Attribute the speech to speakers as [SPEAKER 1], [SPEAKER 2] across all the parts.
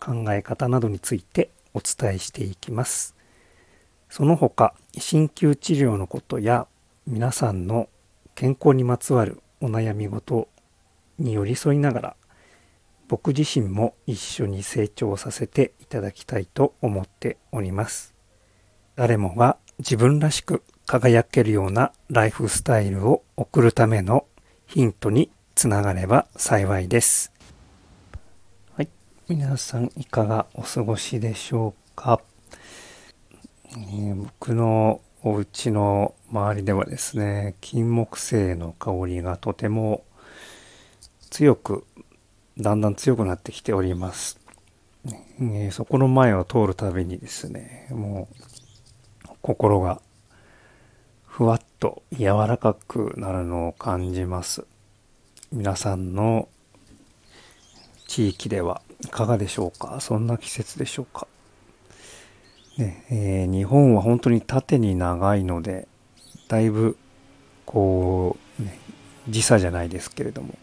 [SPEAKER 1] 考え方などについてお伝えしていきます。その他鍼灸治療のことや皆さんの健康にまつわるお悩み事に寄り添いながら僕自身も一緒に成長させていただきたいと思っております。誰もが自分らしく輝けるようなライフスタイルを送るためのヒントにつながれば幸いです。皆さんいかがお過ごしでしょうか？え僕のお家の周りではですね金木犀の香りがとても強くだんだん強くなってきております、えそこの前を通るたびにですねもう心がふわっと柔らかくなるのを感じます。皆さんの地域では。いかがでしょうか？そんな季節でしょうか？ねえー、日本は本当に縦に長いのでだいぶこう、ね、時差じゃないですけれども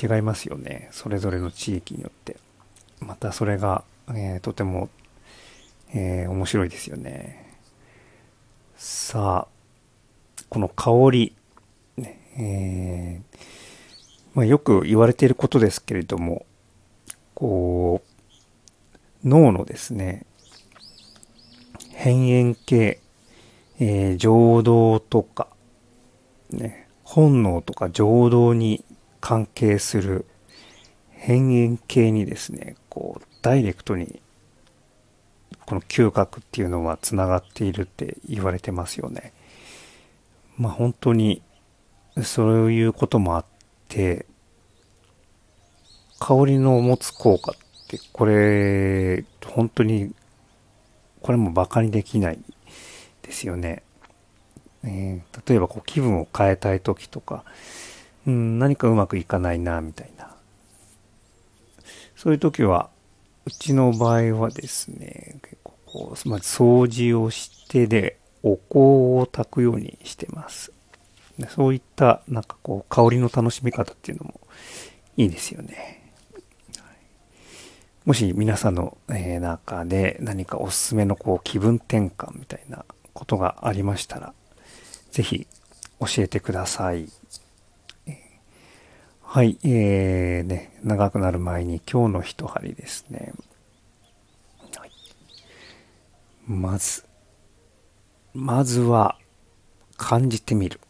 [SPEAKER 1] 違いますよね。それぞれの地域によって。またそれが、えー、とても、えー、面白いですよね。さあこの香り、ねえーまあ、よく言われていることですけれどもこう脳のですね辺縁系、えー、情動とか、ね、本能とか情動に関係する辺縁系にですね、こう、ダイレクトに、この嗅覚っていうのはつながっているって言われてますよね。まあ本当に、そういうこともあって、香りの持つ効果って、これ、本当にこれもバカにできないですよね。えー、例えばこう気分を変えたい時とか、うん、何かうまくいかないな、みたいな。そういう時は、うちの場合はですね、結構こう、つまず掃除をしてで、お香を炊くようにしてます。そういった、なんかこう、香りの楽しみ方っていうのもいいですよね。もし皆さんの、え中で何かおすすめのこう気分転換みたいなことがありましたら、ぜひ教えてください。はい、えー、ね、長くなる前に今日の一針ですね。はい、まず、まずは感じてみる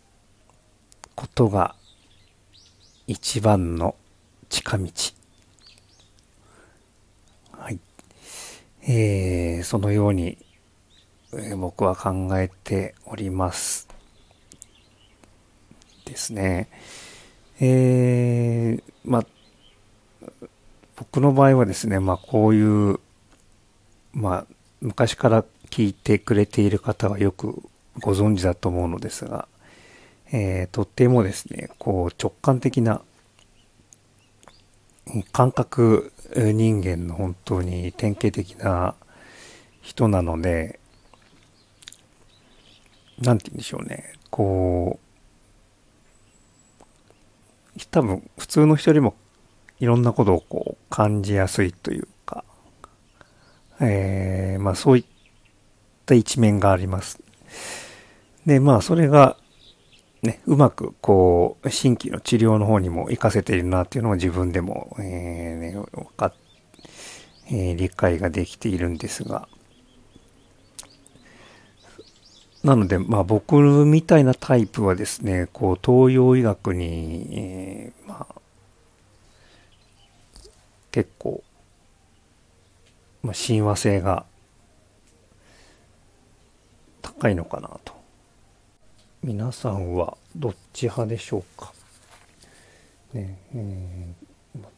[SPEAKER 1] ことが一番の近道。えー、そのように、えー、僕は考えております。ですね。えー、まあ、僕の場合はですね、まあこういう、まあ昔から聞いてくれている方はよくご存知だと思うのですが、えー、とってもですね、こう直感的な感覚人間の本当に典型的な人なので、なんて言うんでしょうね。こう、多分普通の人よりもいろんなことをこう感じやすいというか、えー、まあそういった一面があります。で、まあそれがね、うまくこう、新規の治療の方にも活かせているなっていうのを自分でも、えー、ね、分かっ、えー、理解ができているんですが、なので、まあ僕みたいなタイプはですね、こう、東洋医学に、えー、まあ、結構、まあ、親和性が高いのかなと。皆さんはどっち派でしょうか？ねえ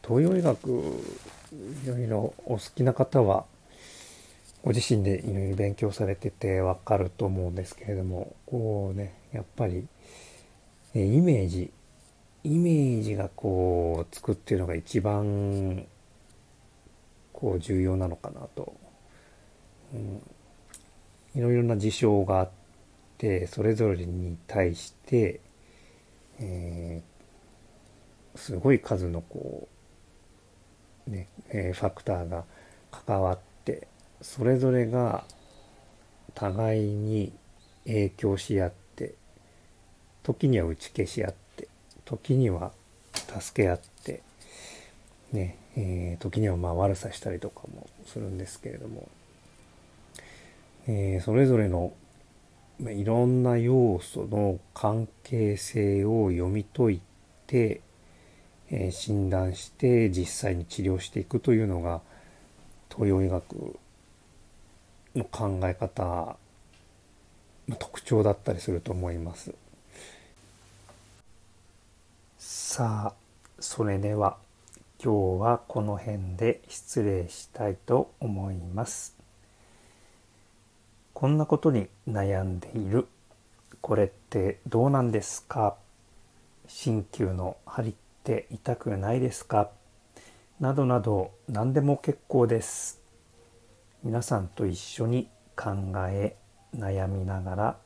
[SPEAKER 1] 東洋医学いろいろお好きな方はご自身でいろいろ勉強されててわかると思うんですけれどもこうねやっぱりイメージイメージがこうつくっていうのが一番こう重要なのかなと、うん、いろいろな事象があってそれぞれに対して、えー、すごい数のこうね、えー、ファクターが関わってそれぞれが互いに影響し合って時には打ち消し合って時には助け合って、ね、えー、時にはまあ悪さしたりとかもするんですけれども、えー、それぞれのいろんな要素の関係性を読み解いて、えー、診断して実際に治療していくというのが東洋医学の考え方の特徴だったりすると思います。さあそれでは今日はこの辺で失礼したいと思いますこんなことに悩んでいる。これってどうなんですか？鍼灸の針って痛くないですか？などなど何でも結構です。皆さんと一緒に考え悩みながら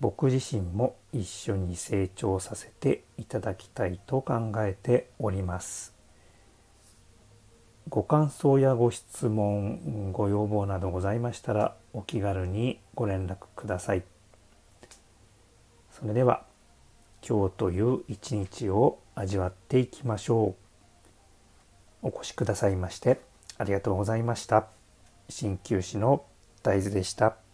[SPEAKER 1] 僕自身も一緒に成長させていただきたいと考えております。ご感想やご質問、ご要望などございましたらお気軽にご連絡ください。それでは今日という一日を味わっていきましょう。お越しくださいましてありがとうございました。鍼灸師の大豆でした。